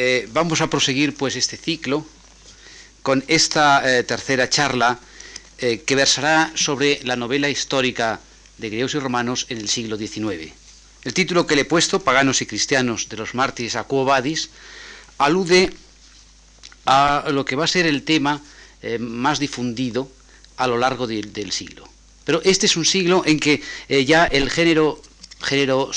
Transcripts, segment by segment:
Eh, vamos a proseguir pues este ciclo con esta eh, tercera charla eh, que versará sobre la novela histórica de griegos y romanos en el siglo XIX. El título que le he puesto, Paganos y Cristianos de los mártires a Quo Vadis, alude a lo que va a ser el tema más difundido a lo largo del siglo. Pero este es un siglo en que ya el género, género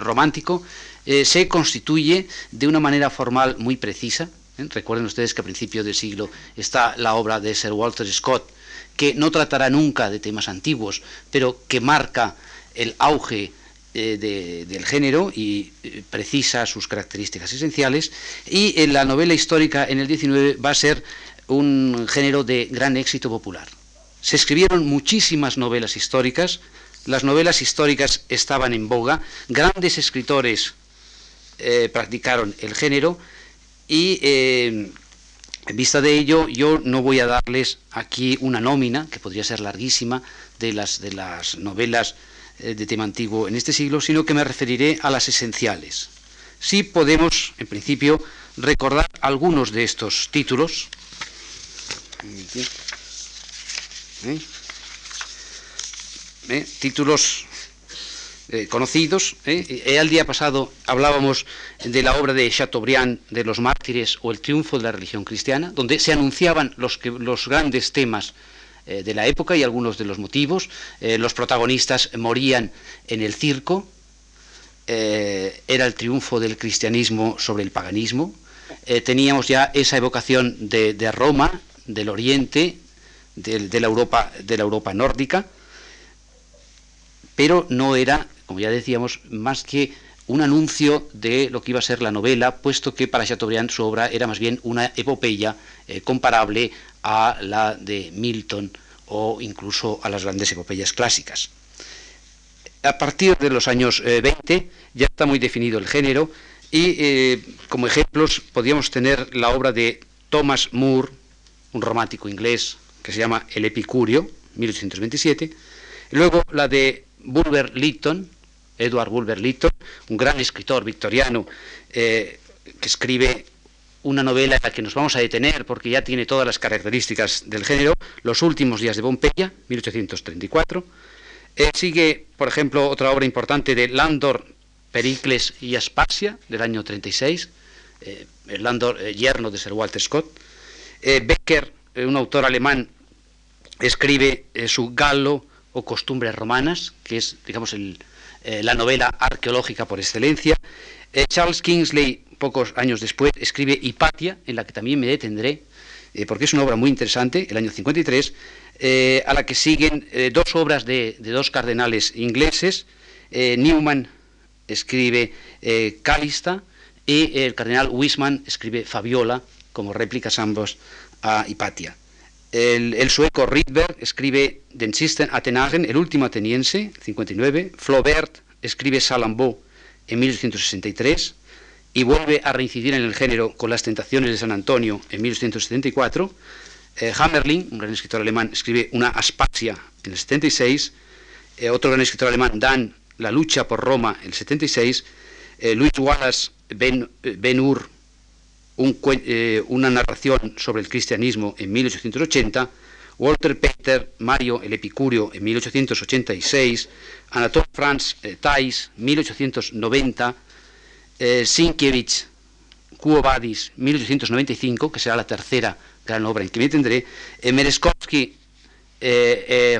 romántico eh, se constituye de una manera formal muy precisa. ¿eh? Recuerden ustedes que a principios del siglo está la obra de Sir Walter Scott, que no tratará nunca de temas antiguos, pero que marca el auge eh, del género y precisa sus características esenciales. Y en la novela histórica en el 19 va a ser un género de gran éxito popular. Se escribieron muchísimas novelas históricas, las novelas históricas estaban en boga, grandes escritores eh, practicaron el género y eh, en vista de ello yo no voy a darles aquí una nómina, que podría ser larguísima, de las, de las novelas eh, de tema antiguo en este siglo, sino que me referiré a las esenciales. Sí podemos, en principio, recordar algunos de estos títulos. títulos eh, conocidos. ¿eh? El día pasado hablábamos de la obra de Chateaubriand de los mártires o el triunfo de la religión cristiana, donde se anunciaban los, los grandes temas eh, de la época y algunos de los motivos. los protagonistas morían en el circo. era el triunfo del cristianismo sobre el paganismo. teníamos ya esa evocación de, Roma, del Oriente, de, la Europa, de la Europa nórdica pero no era como ya decíamos, más que un anuncio de lo que iba a ser la novela, puesto que para Chateaubriand su obra era más bien una epopeya eh, comparable a la de Milton o incluso a las grandes epopeyas clásicas. A partir de los años 20 eh, ya está muy definido el género y eh, como ejemplos podríamos tener la obra de Thomas Moore, un romántico inglés que se llama El Epicurio, 1827, y luego la de Bulwer Lytton, Edward Bulwer Lytton, un gran escritor victoriano eh, que escribe una novela la que nos vamos a detener porque ya tiene todas las características del género, Los últimos días de Pompeya, 1834. Eh, sigue, por ejemplo, otra obra importante de Landor, Pericles y Aspasia, del año 36, eh, Landor, yerno de Sir Walter Scott. Becker, un autor alemán, escribe su Gallo o Costumbres Romanas, que es, digamos, el, eh, la novela arqueológica por excelencia. Eh, Charles Kingsley, pocos años después, escribe Hipatia, en la que también me detendré, eh, porque es una obra muy interesante, el año 53, a la que siguen dos obras de, dos cardenales ingleses. Newman escribe Calista y el cardenal Wisman escribe Fabiola, como réplicas ambos a Hipatia. El, sueco Rydberg escribe Den Sisten Atenagen, el último ateniense, 59. Flaubert escribe Salambo en 1863 y vuelve a reincidir en el género con Las Tentaciones de San Antonio en 1874. Eh, Hammerling, un gran escritor alemán, escribe una Aspasia en el 76. Eh, otro gran escritor alemán, Dan, La lucha por Roma en el 76. Eh, Louis Wallace Ben, ben Hur, eh, una narración sobre el cristianismo en 1880, Walter Peter, Mario el Epicurio en 1886, Anatole Franz eh, Thais, 1890, eh, Sienkiewicz, Quo Vadis, 1895, que será la tercera gran obra en que me tendré, eh, Merezkovsky,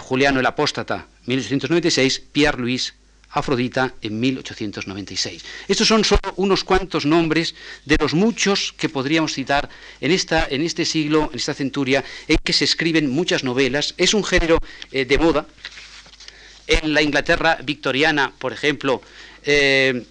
Juliano el Apóstata, 1896, Pierre Louis Afrodita en 1896. Estos son solo unos cuantos nombres de los muchos que podríamos citar en, esta, en este siglo, en esta centuria, en que se escriben muchas novelas. Es un género eh, de moda. En la Inglaterra victoriana, por ejemplo, eh,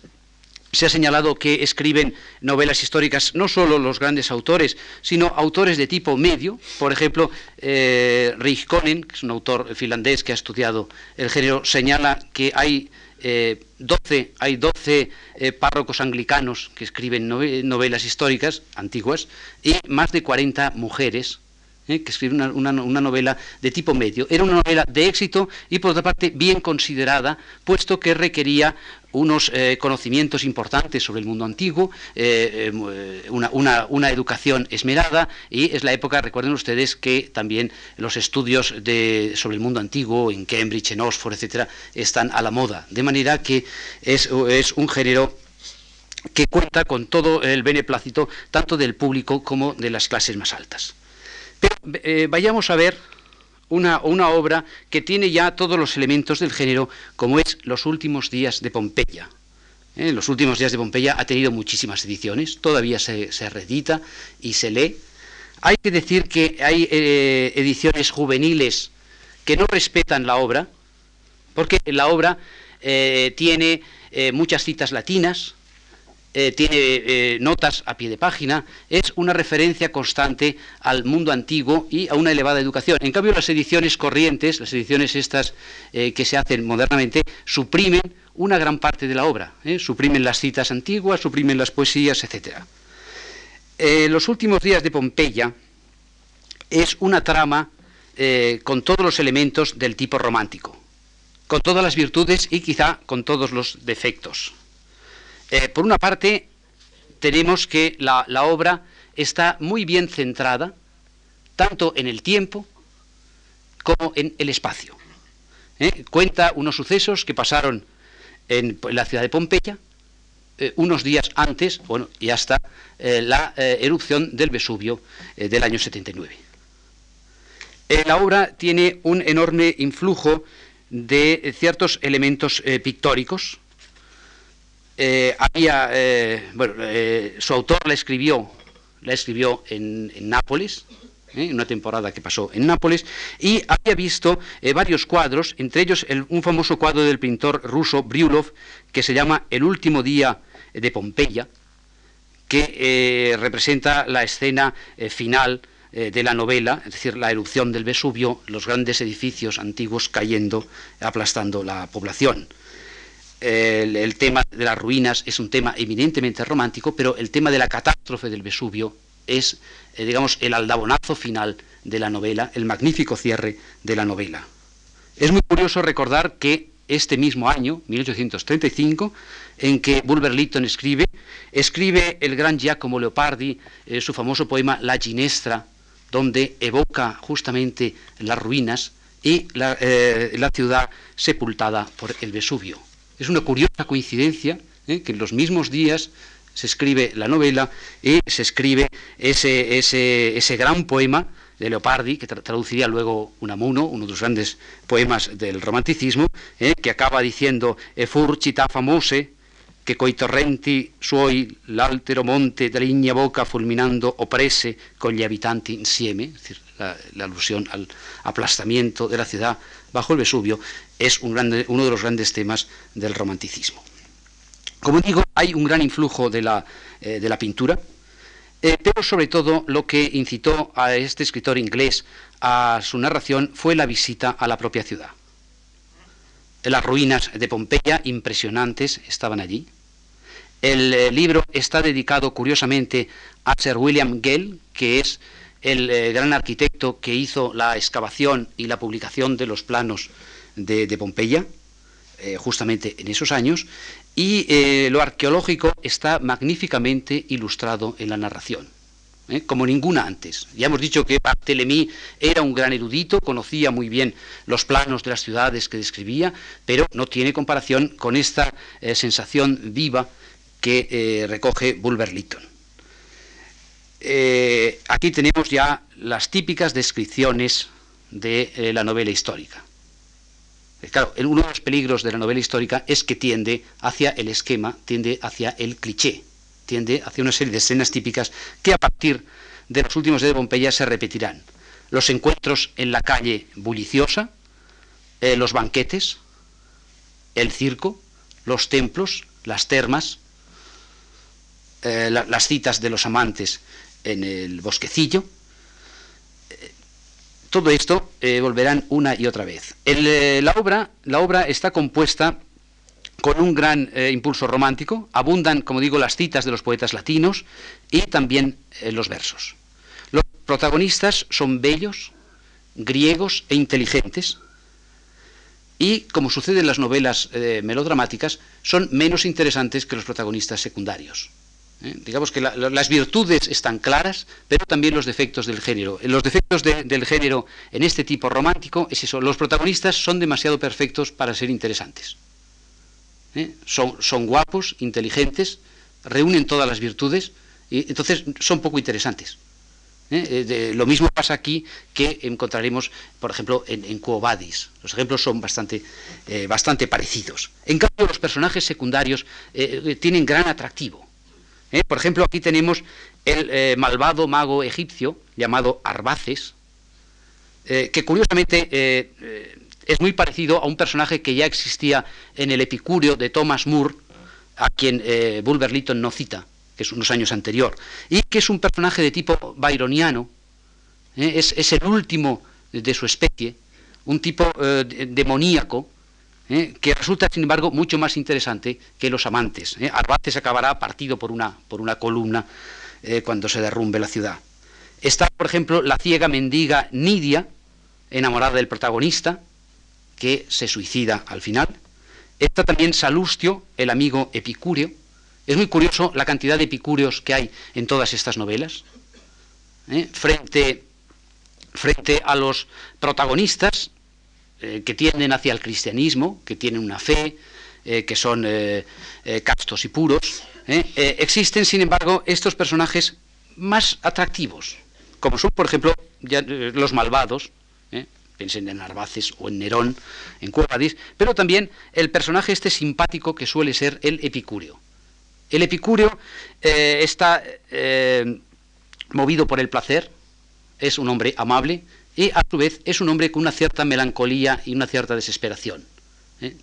se ha señalado que escriben novelas históricas no solo los grandes autores, sino autores de tipo medio. Por ejemplo, eh, Rich Conen, que es un autor finlandés que ha estudiado el género, señala que hay 12, eh, hay 12 eh, párrocos anglicanos que escriben novelas históricas antiguas y más de 40 mujeres que escribe una, novela de tipo medio. Era una novela de éxito y por otra parte bien considerada, puesto que requería unos eh, conocimientos importantes sobre el mundo antiguo, eh, eh, una, educación esmerada y es la época, recuerden ustedes, que también los estudios de, sobre el mundo antiguo en Cambridge, en Oxford, etcétera, están a la moda. De manera que es, es un género que cuenta con todo el beneplácito tanto del público como de las clases más altas. Pero vayamos a ver una, obra que tiene ya todos los elementos del género, como es Los últimos días de Pompeya. ¿Eh? Los últimos días de Pompeya ha tenido muchísimas ediciones, todavía se, se reedita y se lee. Hay que decir que hay eh, ediciones juveniles que no respetan la obra, porque la obra eh, tiene muchas citas latinas, eh, tiene eh, notas a pie de página, es una referencia constante al mundo antiguo y a una elevada educación. En cambio, las ediciones corrientes, las ediciones estas eh, que se hacen modernamente, suprimen una gran parte de la obra, suprimen las citas antiguas, suprimen las poesías, etc. los últimos días de Pompeya es una trama con todos los elementos del tipo romántico, con todas las virtudes y quizá con todos los defectos. Eh, por una parte, tenemos que la, obra está muy bien centrada, tanto en el tiempo como en el espacio. ¿eh? Cuenta unos sucesos que pasaron en, la ciudad de Pompeya, eh, unos días antes, bueno, y hasta la erupción del Vesubio del año 79. la obra tiene un enorme influjo de ciertos elementos pictóricos, eh, había, eh, bueno, eh, su autor la escribió, la escribió en, Nápoles, en una temporada que pasó en Nápoles, y había visto varios cuadros, entre ellos un famoso cuadro del pintor ruso Bryulov, que se llama El último día de Pompeya, que representa la escena final de la novela, es decir, la erupción del Vesubio, los grandes edificios antiguos cayendo, aplastando la población el, tema de las ruinas es un tema eminentemente romántico, pero el tema de la catástrofe del Vesubio es, eh, digamos, el aldabonazo final de la novela, el magnífico cierre de la novela. Es muy curioso recordar que este mismo año, 1835, en que Bulwer Lytton escribe, escribe el gran Giacomo Leopardi eh, su famoso poema La Ginestra, donde evoca justamente las ruinas y la eh, ciudad sepultada por el Vesubio. Es una curiosa coincidencia ¿eh? que en los mismos días se escribe la novela y se escribe ese, ese, gran poema de Leopardi, que traduciría luego Unamuno, uno de los grandes poemas del romanticismo, ¿eh? que acaba diciendo «Efur città famose, che coi torrenti suoi l'altero monte de boca fulminando oprese con gli abitanti insieme», es decir, la, la alusión al aplastamiento de la ciudad bajo el Vesubio, es uno de los grandes temas del romanticismo. Como digo, hay un gran influjo de la, eh, pintura, eh, pero sobre todo lo que incitó a este escritor inglés a su narración fue la visita a la propia ciudad. Las ruinas de Pompeya, impresionantes, estaban allí. El eh, libro está dedicado, curiosamente, a Sir William Gale, que es el gran arquitecto que hizo la excavación y la publicación de los planos de, Pompeya, eh, justamente en esos años, y eh, lo arqueológico está magníficamente ilustrado en la narración. ¿eh? como ninguna antes. Ya hemos dicho que Barthélemy era un gran erudito, conocía muy bien los planos de las ciudades que describía, pero no tiene comparación con esta sensación viva que recoge Bulwer Lytton. aquí tenemos ya las típicas descripciones de la novela histórica. Eh, claro, uno de los peligros de la novela histórica es que tiende hacia el esquema, tiende hacia el cliché, tiende hacia una serie de escenas típicas que a partir de los últimos días de Pompeya se repetirán. Los encuentros en la calle bulliciosa, eh, los banquetes, el circo, los templos, las termas, eh, las citas de los amantes en el bosquecillo, todo esto eh, volverán una y otra vez. Eh, la, obra, la obra está compuesta con un gran eh, impulso romántico, abundan, como digo, las citas de los poetas latinos y también los versos. protagonistas son bellos, griegos e inteligentes, y, como sucede en las novelas eh, melodramáticas, son menos interesantes que los protagonistas secundarios. ¿Eh? Digamos que las virtudes están claras, pero también los defectos del género. Los defectos del género en este tipo romántico es eso, los protagonistas son demasiado perfectos para ser interesantes. ¿eh? Son, son guapos, inteligentes, reúnen todas las virtudes, y entonces son poco interesantes. ¿eh? Eh, lo mismo pasa aquí que encontraremos, por ejemplo, en, en Los ejemplos son bastante, eh, bastante parecidos. En cambio, los personajes secundarios tienen gran atractivo. Por ejemplo, aquí tenemos el malvado mago egipcio llamado Arbaces, que curiosamente es muy parecido a un personaje que ya existía en el Epicúreo de Thomas Moore, a quien Bulwer Lytton no cita que es unos años anterior, y que es un personaje de tipo byroniano, ¿eh? es, el último de su especie, un tipo eh, demoníaco, ¿eh? que resulta, sin embargo, mucho más interesante que los amantes. Arbaces acabará partido por una, por una columna cuando se derrumbe la ciudad. Está, por ejemplo, la ciega mendiga Nidia, enamorada del protagonista, que se suicida al final. Está también Salustio, el amigo epicúreo, es muy curioso la cantidad de epicúreos que hay en todas estas novelas. ¿eh? Frente, frente, a los protagonistas eh, que tienden hacia el cristianismo, que tienen una fe, eh, que son castos y puros, existen, sin embargo, estos personajes más atractivos, como son, por ejemplo, los malvados, piensen en Narvaces o en Nerón, en Cuevadis, pero también el personaje este simpático que suele ser el epicúreo. El epicúreo eh, está eh, movido por el placer, es un hombre amable y a su vez es un hombre con una cierta melancolía y una cierta desesperación. ¿eh?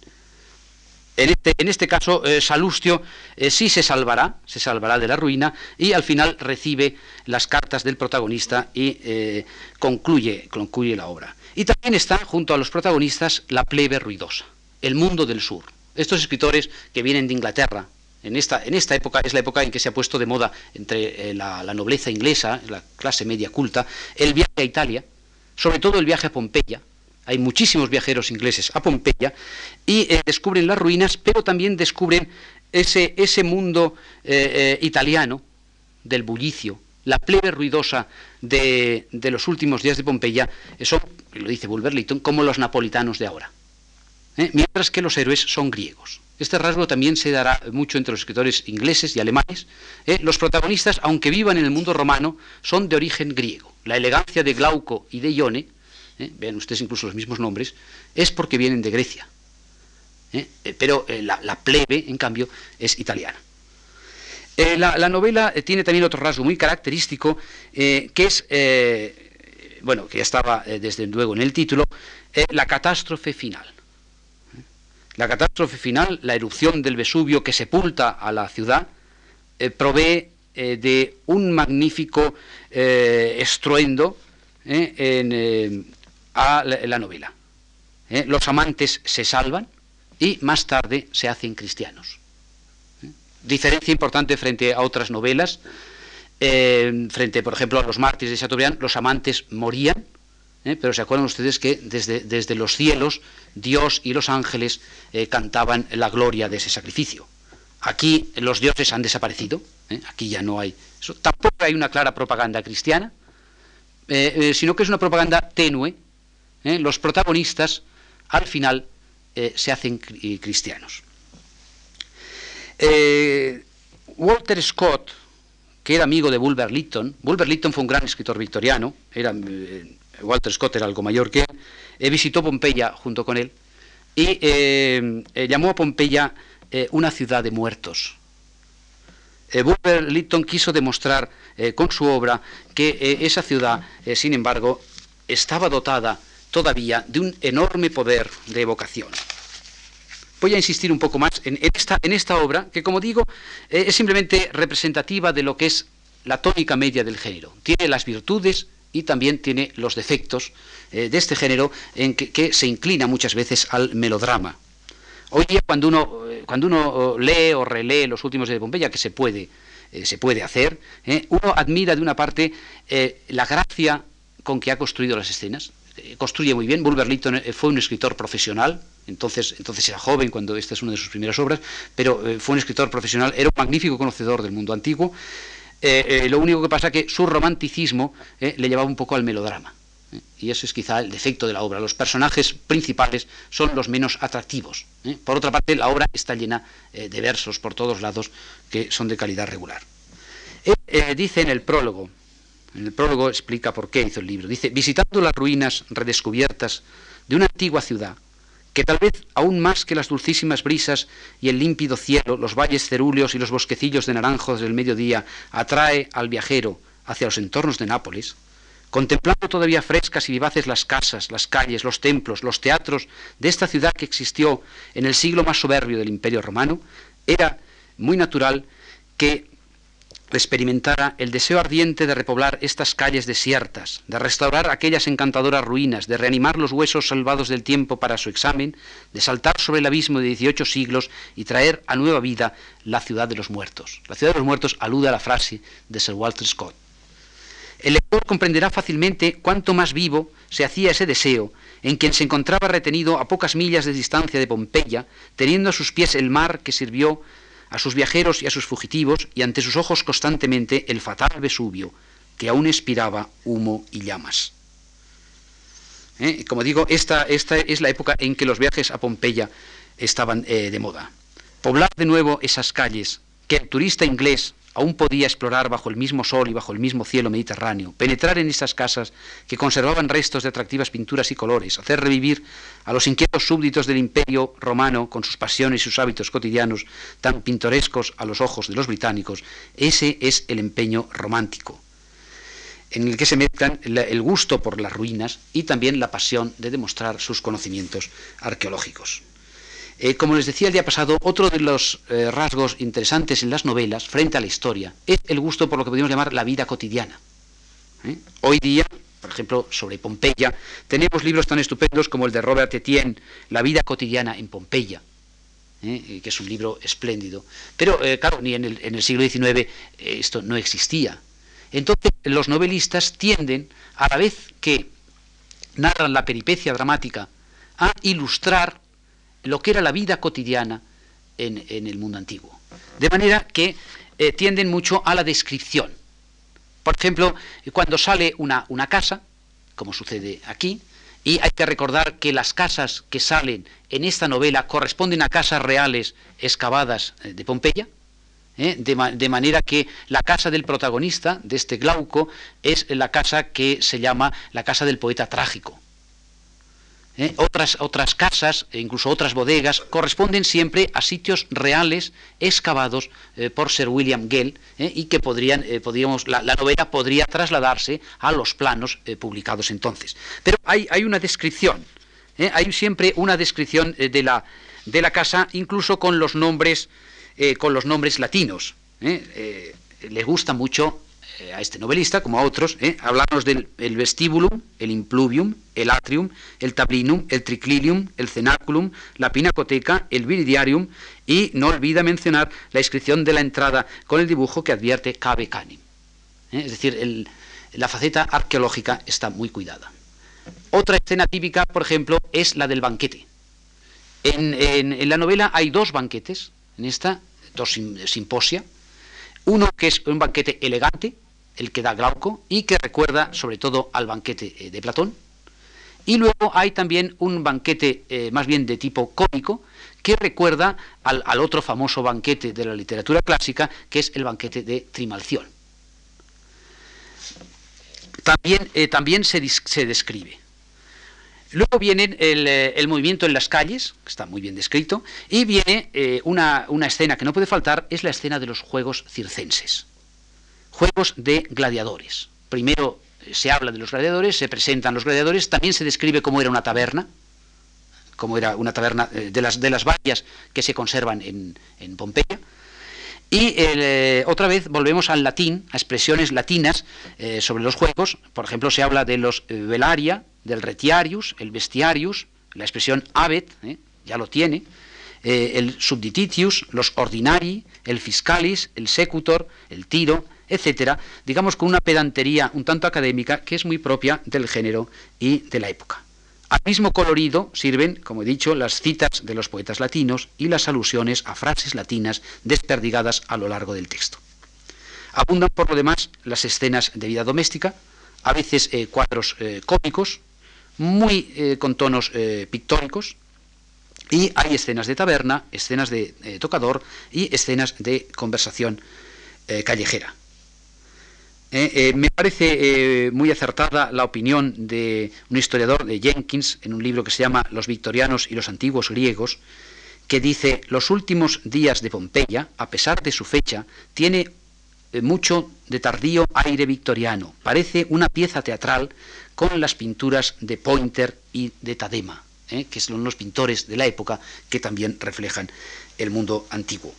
En, este, en, este, caso, Salustio sí se salvará, se salvará de la ruina y al final recibe las cartas del protagonista y concluye, concluye la obra. Y también está junto a los protagonistas la plebe ruidosa, el mundo del sur. Estos escritores que vienen de Inglaterra, en esta, en esta época es la época en que se ha puesto de moda entre eh, la, nobleza inglesa, la clase media culta, el viaje a Italia, sobre todo el viaje a Pompeya. Hay muchísimos viajeros ingleses a Pompeya y eh, descubren las ruinas, pero también descubren ese, ese mundo eh, italiano del bullicio, la plebe ruidosa de, de, los últimos días de Pompeya, son, lo dice Bulwer-Lytton, como los napolitanos de ahora. Mientras que los héroes son griegos. Este rasgo también se dará mucho entre los escritores ingleses y alemanes. ¿eh? Los protagonistas, aunque vivan en el mundo romano, son de origen griego. La elegancia de Glauco y de Ione, ¿eh? vean ustedes incluso los mismos nombres, es porque vienen de Grecia. ¿eh? Pero la, plebe, en cambio, es italiana. La, novela tiene también otro rasgo muy característico, que es, bueno, que ya estaba desde luego en el título, la catástrofe final. La catástrofe final, la erupción del Vesubio que sepulta a la ciudad, eh, provee eh, de un magnífico eh, estruendo a la, novela. Los amantes se salvan y más tarde se hacen cristianos. Diferencia importante frente a otras novelas, frente, por ejemplo, a los mártires de Chateaubriand, los amantes morían ¿eh? pero se acuerdan ustedes que desde, desde, los cielos Dios y los ángeles eh, cantaban la gloria de ese sacrificio. Aquí los dioses han desaparecido, ¿eh? aquí ya no hay. Tampoco hay una clara propaganda cristiana, sino que es una propaganda tenue. Los protagonistas al final se hacen cristianos. Walter Scott, que era amigo de Bulwer Lytton, Bulwer Lytton fue un gran escritor victoriano, era Walter Scott era algo mayor que él, eh, visitó Pompeya junto con él y eh, eh, llamó a Pompeya una ciudad de muertos. Lytton quiso demostrar con su obra que esa ciudad, sin embargo, estaba dotada todavía de un enorme poder de evocación. Voy a insistir un poco más en, esta, obra, que como digo, es simplemente representativa de lo que es la tónica media del género. Tiene las virtudes y también tiene los defectos eh, de este género en que, se inclina muchas veces al melodrama. Hoy día cuando uno, eh, cuando uno lee o relee los últimos de Pompeya, que se puede, se puede hacer. Uno admira de una parte la gracia con que ha construido las escenas. construye muy bien. Bulwer Lytton fue un escritor profesional, entonces, entonces era joven cuando esta es una de sus primeras obras, pero fue un escritor profesional, era un magnífico conocedor del mundo antiguo. lo único que pasa que su romanticismo le llevaba un poco al melodrama. Y ese es quizá el defecto de la obra. Los personajes principales son los menos atractivos. ¿eh? Por otra parte, la obra está llena eh, de versos por todos lados que son de calidad regular. Eh, dice en el prólogo, en el prólogo explica por qué hizo el libro. Dice, visitando las ruinas redescubiertas de una antigua ciudad, que tal vez aún más que las dulcísimas brisas y el límpido cielo, los valles cerúleos y los bosquecillos de naranjos del mediodía, atrae al viajero hacia los entornos de Nápoles, contemplando todavía frescas y vivaces las casas, las calles, los templos, los teatros de esta ciudad que existió en el siglo más soberbio del Imperio Romano, era muy natural que experimentara el deseo ardiente de repoblar estas calles desiertas, de restaurar aquellas encantadoras ruinas, de reanimar los huesos salvados del tiempo para su examen, de saltar sobre el abismo de 18 siglos y traer a nueva vida la ciudad de los muertos. La ciudad de los muertos alude a la frase de Sir Walter Scott. El lector comprenderá fácilmente cuánto más vivo se hacía ese deseo en quien se encontraba retenido a pocas millas de distancia de Pompeya, teniendo a sus pies el mar que sirvió a sus viajeros y a sus fugitivos, y ante sus ojos constantemente el fatal Vesubio, que aún expiraba humo y llamas. ¿Eh? Como digo, esta, esta, es la época en que los viajes a Pompeya estaban eh, de moda. Poblar de nuevo esas calles que el turista inglés aún podía explorar bajo el mismo sol y bajo el mismo cielo mediterráneo, penetrar en estas casas que conservaban restos de atractivas pinturas y colores, hacer revivir a los inquietos súbditos del imperio romano con sus pasiones y sus hábitos cotidianos tan pintorescos a los ojos de los británicos, ese es el empeño romántico en el que se mezclan el gusto por las ruinas y también la pasión de demostrar sus conocimientos arqueológicos. Eh, como les decía el día pasado, otro de los eh, rasgos interesantes en las novelas frente a la historia es el gusto por lo que podríamos llamar la vida cotidiana. ¿eh? Hoy día, por ejemplo, sobre Pompeya, tenemos libros tan estupendos como el de Robert Etienne, La vida cotidiana en Pompeya, que es un libro espléndido. Pero, claro, ni en el, en el siglo XIX esto no existía. Entonces, los novelistas tienden, a la vez que narran la peripecia dramática, a ilustrar lo que era la vida cotidiana en, el mundo antiguo. De manera que eh, tienden mucho a la descripción. Por ejemplo, cuando sale una, casa, como sucede aquí, y hay que recordar que las casas que salen en esta novela corresponden a casas reales excavadas eh, de Pompeya, ¿eh? de, manera que la casa del protagonista, de este Glauco, es la casa que se llama la casa del poeta trágico. ¿Eh? otras, otras casas e incluso otras bodegas corresponden siempre a sitios reales excavados eh, por Sir William Gell ¿eh? y que podrían, podríamos, la, novela podría trasladarse a los planos publicados entonces. Pero hay, hay una descripción, hay siempre una descripción de, la, de la casa, incluso con los nombres, con los nombres latinos. le gusta mucho eh, a este novelista, como a otros, ¿eh? hablarnos del el vestíbulum, el impluvium, el atrium, el tablinum, el triclinium, el cenaculum, la pinacoteca, el viridiarium, y no olvida mencionar la inscripción de la entrada con el dibujo que advierte cabe canim. ¿eh? Es decir, la faceta arqueológica está muy cuidada. Otra escena típica, por ejemplo, es la del banquete. En, en la novela hay dos banquetes, en esta, dos simposia, uno que es un banquete elegante, el que da Glauco y que recuerda sobre todo al banquete eh, de Platón. Y luego hay también un banquete eh, más bien de tipo cómico que recuerda al, otro famoso banquete de la literatura clásica, que es el banquete de Trimalción. También, eh, también se, describe. Luego viene el, movimiento en las calles, que está muy bien descrito, y viene una, una escena que no puede faltar, es la escena de los juegos circenses juegos de gladiadores. Primero eh, se habla de los gladiadores, se presentan los gladiadores, también se describe cómo era una taberna, cómo era una taberna eh, de las, de las vallas que se conservan en, Pompeya. Y eh, otra vez volvemos al latín, a expresiones latinas sobre los juegos. Por ejemplo, se habla de los velaria, del retiarius, el bestiarius, la expresión abet, ya lo tiene. el subdititius, los ordinari, el fiscalis, el secutor, el tiro, etcétera, digamos con una pedantería un tanto académica que es muy propia del género y de la época. Al mismo colorido sirven, como he dicho, las citas de los poetas latinos y las alusiones a frases latinas desperdigadas a lo largo del texto. Abundan por lo demás las escenas de vida doméstica, a veces eh, cuadros eh, cómicos, muy eh, con tonos pictóricos, y hay escenas de taberna, escenas de tocador y escenas de conversación callejera. Me parece muy acertada la opinión de un historiador de Jenkins en un libro que se llama Los victorianos y los antiguos griegos, que dice, los últimos días de Pompeya, a pesar de su fecha, tiene eh, mucho de tardío aire victoriano. Parece una pieza teatral con las pinturas de Pointer y de Tadema, ¿eh? que son los pintores de la época que también reflejan el mundo antiguo.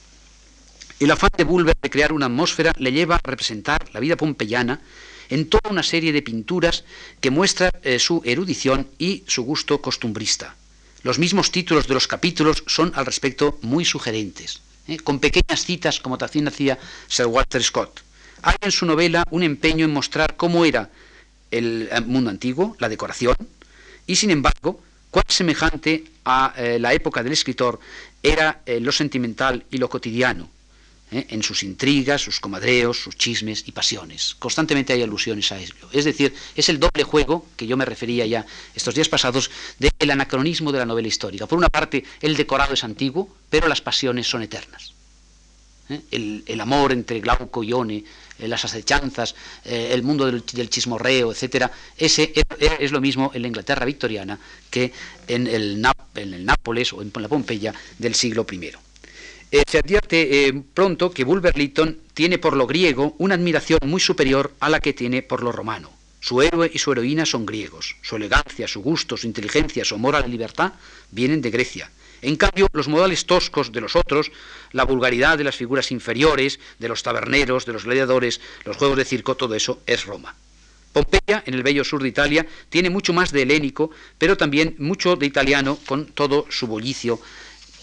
El afán de Bulwer de crear una atmósfera le lleva a representar la vida pompeyana en toda una serie de pinturas que muestran eh, su erudición y su gusto costumbrista. Los mismos títulos de los capítulos son al respecto muy sugerentes. ¿eh? con pequeñas citas, como también hacía Sir Walter Scott. Hay en su novela un empeño en mostrar cómo era el mundo antiguo, la decoración, y sin embargo, cuán semejante a eh, la época del escritor era eh, lo sentimental y lo cotidiano, ¿eh? en sus intrigas, sus comadreos, sus chismes y pasiones. Constantemente hay alusiones a ello. Es decir, es el doble juego que yo me refería ya estos días pasados del anacronismo de la novela histórica. Por una parte, el decorado es antiguo, pero las pasiones son eternas. ¿Eh? El, amor entre Glauco y Ione, eh, las acechanzas, el mundo del, chismorreo, etcétera, ese es, lo mismo en la Inglaterra victoriana que en el, en el Nápoles o en la Pompeya del siglo I. Eh, se advierte eh, pronto que Bulwer Lytton tiene por lo griego una admiración muy superior a la que tiene por lo romano. Su héroe y su heroína son griegos. Su elegancia, su gusto, su inteligencia, su amor a la libertad vienen de Grecia. En cambio, los modales toscos de los otros, la vulgaridad de las figuras inferiores, de los taberneros, de los gladiadores, los juegos de circo, todo eso es Roma. Pompeya, en el bello sur de Italia, tiene mucho más de helénico, pero también mucho de italiano con todo su bullicio,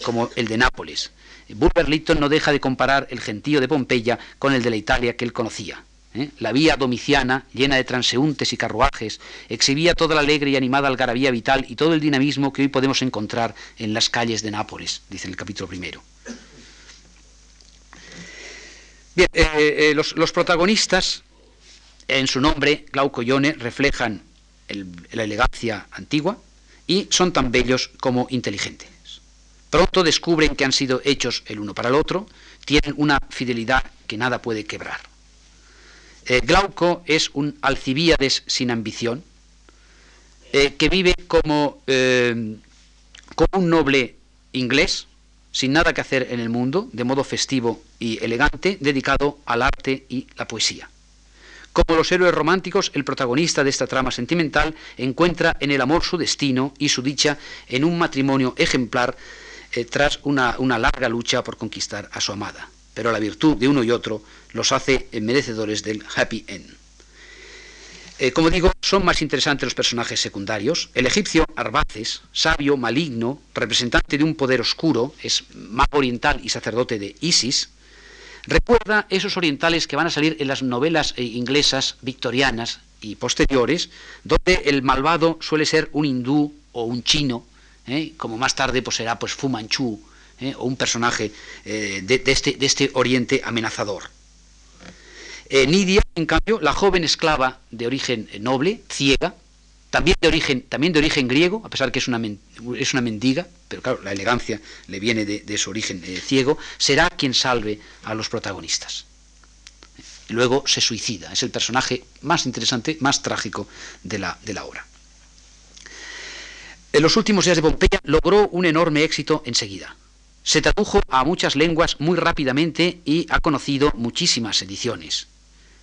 como el de Nápoles. Bulwer Lytton no deja de comparar el gentío de Pompeya con el de la Italia que él conocía. ¿eh? La vía domiciana, llena de transeúntes y carruajes, exhibía toda la alegre y animada algarabía vital y todo el dinamismo que hoy podemos encontrar en las calles de Nápoles, dice el capítulo primero. Bien, eh, eh, los, protagonistas, en su nombre, Glauco Ione, reflejan la elegancia antigua y son tan bellos como inteligentes. Pronto descubren que han sido hechos el uno para el otro, tienen una fidelidad que nada puede quebrar. Eh, Glauco es un Alcibíades sin ambición, eh, que vive eh, como un noble inglés, sin nada que hacer en el mundo, de modo festivo y elegante, dedicado al arte y la poesía. Como los héroes románticos, el protagonista de esta trama sentimental encuentra en el amor su destino y su dicha en un matrimonio ejemplar eh, tras una, larga lucha por conquistar a su amada. Pero la virtud de uno y otro los hace merecedores del happy end. Eh, como digo, son más interesantes los personajes secundarios. El egipcio Arbaces, sabio, maligno, representante de un poder oscuro, es mago oriental y sacerdote de Isis, recuerda esos orientales que van a salir en las novelas eh, inglesas victorianas y posteriores, donde el malvado suele ser un hindú o un chino ¿eh? como más tarde pues, será pues, Fu Manchu, ¿eh? o un personaje eh, de, este, de, este, oriente amenazador. Nidia, en cambio, la joven esclava de origen noble, ciega, también de origen, también de origen griego, a pesar que es una, es una mendiga, pero claro, la elegancia le viene de, su origen ciego, será quien salve a los protagonistas. Luego se suicida, es el personaje más interesante, más trágico de la, de la obra. En los últimos días de Pompeya logró un enorme éxito enseguida. Se tradujo a muchas lenguas muy rápidamente y ha conocido muchísimas ediciones.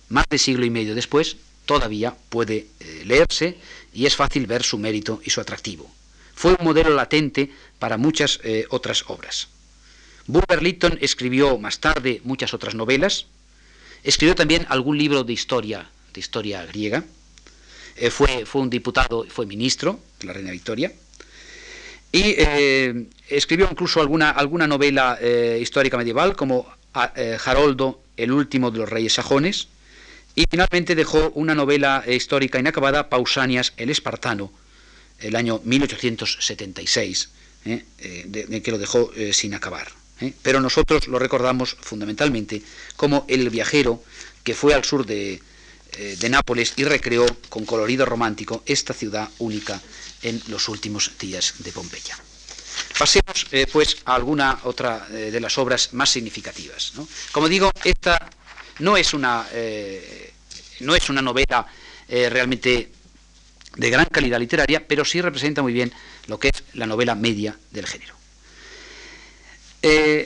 Más de siglo y medio después, todavía puede eh, leerse y es fácil ver su mérito y su atractivo. Fue un modelo latente para muchas eh, otras obras. Bulwer Lytton escribió más tarde muchas otras novelas, escribió también algún libro de historia, de historia griega, eh, fue, un diputado, fue ministro de la reina Victoria, Y escribió incluso alguna, alguna novela histórica medieval, como Haroldo, el último de los reyes sajones, y finalmente dejó una novela histórica inacabada, Pausanias el Espartano, el año 1876, de, que lo dejó sin acabar. Pero nosotros lo recordamos fundamentalmente como el viajero que fue al sur de, eh, de Nápoles y recreó con colorido romántico esta ciudad única en los últimos días de Pompeya. Pasemos eh, pues a alguna otra eh, de las obras más significativas. Como digo, esta no es una, no es una novela realmente de gran calidad literaria, pero sí representa muy bien lo que es la novela media del género.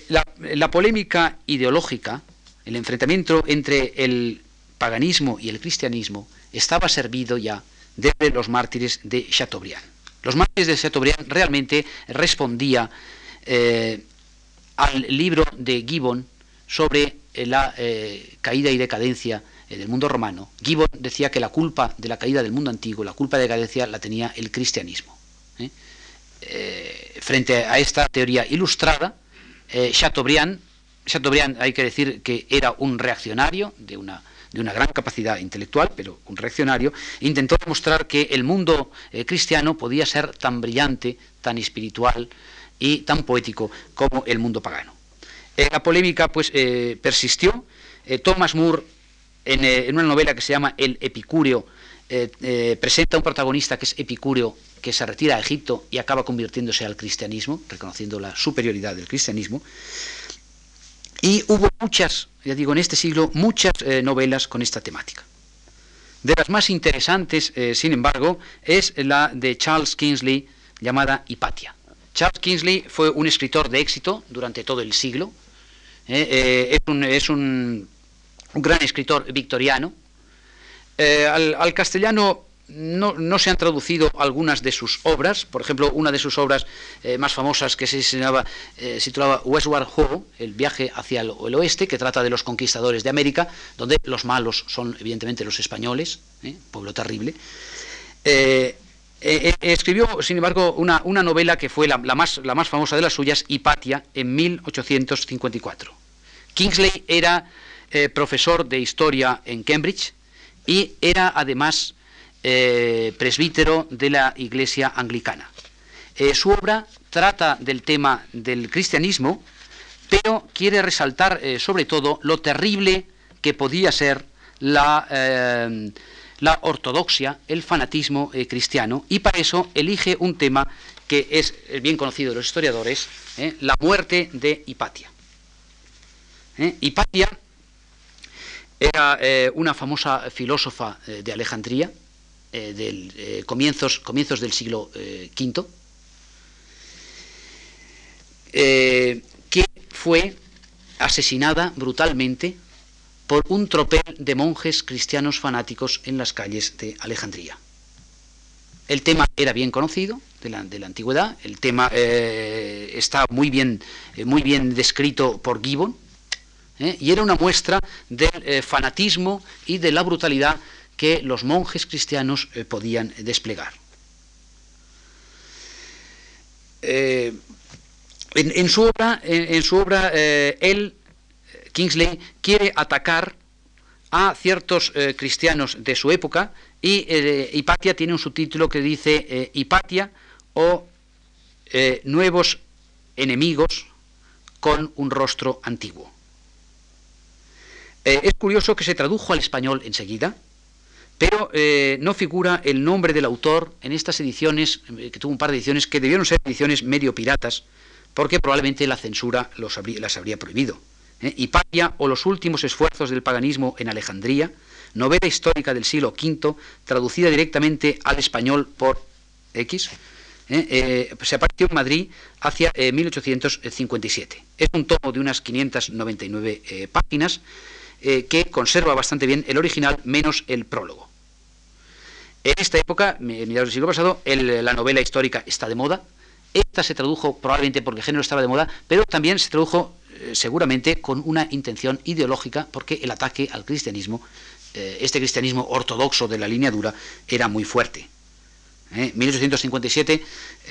la polémica ideológica, el enfrentamiento entre el paganismo y el cristianismo estaba servido ya desde los mártires de Chateaubriand. Los mártires de Chateaubriand realmente respondía eh, al libro de Gibbon sobre eh, la eh, caída y decadencia del mundo romano. Gibbon decía que la culpa de la caída del mundo antiguo, la culpa de decadencia la tenía el cristianismo. frente a esta teoría ilustrada, Chateaubriand, Chateaubriand hay que decir que era un reaccionario de una de una gran capacidad intelectual, pero un reaccionario, intentó demostrar que el mundo eh, cristiano podía ser tan brillante, tan espiritual y tan poético como el mundo pagano. Eh, la polémica pues eh, persistió. Thomas Moore, en, una novela que se llama El Epicúreo, presenta un protagonista que es Epicúreo, que se retira a Egipto y acaba convirtiéndose al cristianismo, reconociendo la superioridad del cristianismo. Y hubo muchas, ya digo, en este siglo, muchas eh, novelas con esta temática. De las más interesantes, eh, sin embargo, es la de Charles Kingsley llamada Hipatia. Charles Kingsley fue un escritor de éxito durante todo el siglo. Eh, es, un, gran escritor victoriano. al, castellano no, se han traducido algunas de sus obras, por ejemplo, una de sus obras eh, más famosas que se llamaba, eh, titulaba Westward Ho, el viaje hacia el, oeste, que trata de los conquistadores de América, donde los malos son evidentemente los españoles, ¿eh? pueblo terrible. escribió, sin embargo, una, novela que fue la, más, la más famosa de las suyas, Hipatia, en 1854. Kingsley era profesor de historia en Cambridge y era además eh, presbítero de la Iglesia Anglicana. Eh, su obra trata del tema del cristianismo, pero quiere resaltar eh, sobre todo lo terrible que podía ser la, la ortodoxia, el fanatismo cristiano, y para eso elige un tema que es bien conocido de los historiadores, la muerte de Hipatia. Hipatia era una famosa filósofa de Alejandría, eh, del, eh, comienzos, comienzos del siglo V, eh, que fue asesinada brutalmente por un tropel de monjes cristianos fanáticos en las calles de Alejandría. El tema era bien conocido de la, de la antigüedad, el tema está muy bien, muy bien descrito por Gibbon, y era una muestra del fanatismo y de la brutalidad que los monjes cristianos eh, podían desplegar. Eh, en, su obra, en, su obra eh, él, Kingsley, quiere atacar a ciertos cristianos de su época y Hipatia tiene un subtítulo que dice Hipatia o nuevos enemigos con un rostro antiguo. es curioso que se tradujo al español enseguida, pero eh, no figura el nombre del autor en estas ediciones, eh, que tuvo un par de ediciones que debieron ser ediciones medio piratas, porque probablemente la censura las habría prohibido. ¿eh? Hipatia o los últimos esfuerzos del paganismo en Alejandría, novela histórica del siglo V, traducida directamente al español por X, se apareció en Madrid hacia 1857. Es un tomo de unas 599 páginas eh, que conserva bastante bien el original menos el prólogo. En esta época, mediados del siglo pasado, la novela histórica está de moda. Esta se tradujo probablemente porque el género estaba de moda, pero también se tradujo eh, seguramente con una intención ideológica porque el ataque al cristianismo, eh, este cristianismo ortodoxo de la línea dura, era muy fuerte. 1857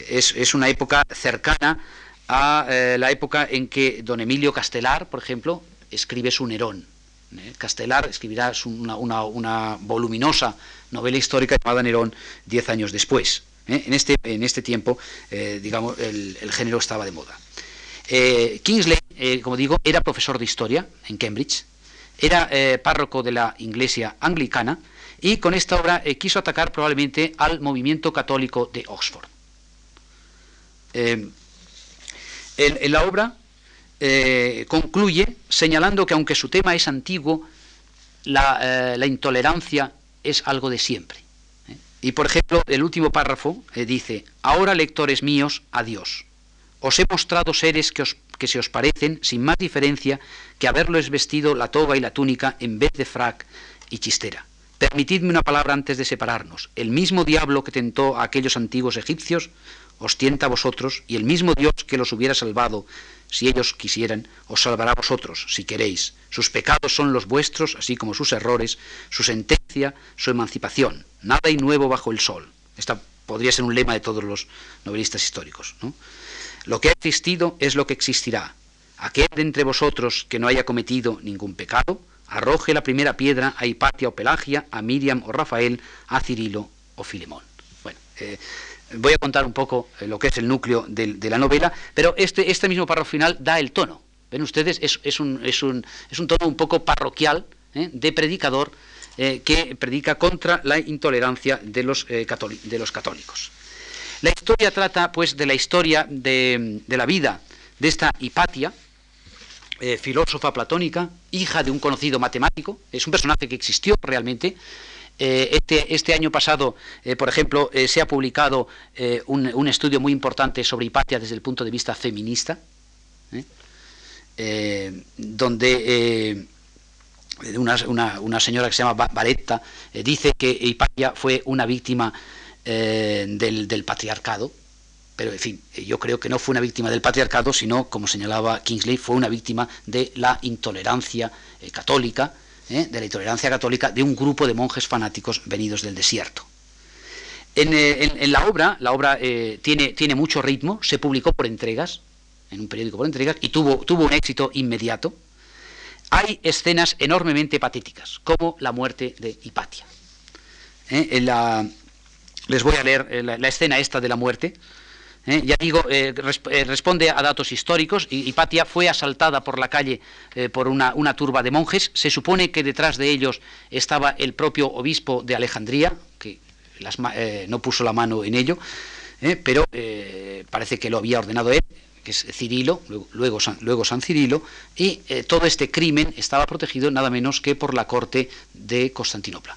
es, una época cercana a la época en que don Emilio Castelar, por ejemplo, escribe su Nerón. Castelar escribirá una, voluminosa novela histórica llamada Nerón diez años después. En, este, en este tiempo, digamos, el, género estaba de moda. Kingsley, como digo, era profesor de historia en Cambridge, era párroco de la iglesia anglicana y con esta obra quiso atacar probablemente al movimiento católico de Oxford. en, la obra eh, concluye señalando que aunque su tema es antiguo, la, eh, intolerancia es algo de siempre. ¿eh? Y por ejemplo, el último párrafo dice, ahora lectores míos, adiós. Os he mostrado seres que, que se os parecen sin más diferencia que haberlos vestido la toga y la túnica en vez de frac y chistera. Permitidme una palabra antes de separarnos. El mismo diablo que tentó a aquellos antiguos egipcios os tienta a vosotros, y el mismo Dios que los hubiera salvado si ellos quisieran, os salvará a vosotros, si queréis. Sus pecados son los vuestros, así como sus errores, su sentencia, su emancipación. Nada hay nuevo bajo el sol. Esta podría ser un lema de todos los novelistas históricos. Lo que ha existido es lo que existirá. Aquel de entre vosotros que no haya cometido ningún pecado, arroje la primera piedra a Hipatia o Pelagia, a Miriam o Rafael, a Cirilo o Filemón. Bueno, eh, voy a contar un poco eh, lo que es el núcleo de, la novela, pero este, este, mismo párrafo final da el tono. Ven ustedes, es, un, tono un poco parroquial, ¿eh? de predicador, eh, que predica contra la intolerancia de los, de los, católicos. La historia trata, pues, de la historia de, de la vida de esta Hipatia, filósofa platónica, hija de un conocido matemático, es un personaje que existió realmente, eh, este, este, año pasado, eh, por ejemplo, eh, se ha publicado un, estudio muy importante sobre Hipatia desde el punto de vista feminista, donde una, señora que se llama Varetta dice que Hipatia fue una víctima del patriarcado, pero en fin, yo creo que no fue una víctima del patriarcado, sino, como señalaba Kingsley, fue una víctima de la intolerancia católica, ¿eh? de la intolerancia católica de un grupo de monjes fanáticos venidos del desierto. En, eh, la obra, la obra eh, tiene, tiene, mucho ritmo, se publicó por entregas, en un periódico por entregas, y tuvo, tuvo un éxito inmediato. Hay escenas enormemente patéticas, como la muerte de Hipatia. les voy a leer la, escena esta de la muerte. ¿Eh? ya digo, eh, eh, responde a datos históricos. Hipatia fue asaltada por la calle por una, turba de monjes. Se supone que detrás de ellos estaba el propio obispo de Alejandría, que no puso la mano en ello, pero parece que lo había ordenado él que es Cirilo, luego, luego, San, Cirilo, y todo este crimen estaba protegido nada menos que por la corte de Constantinopla.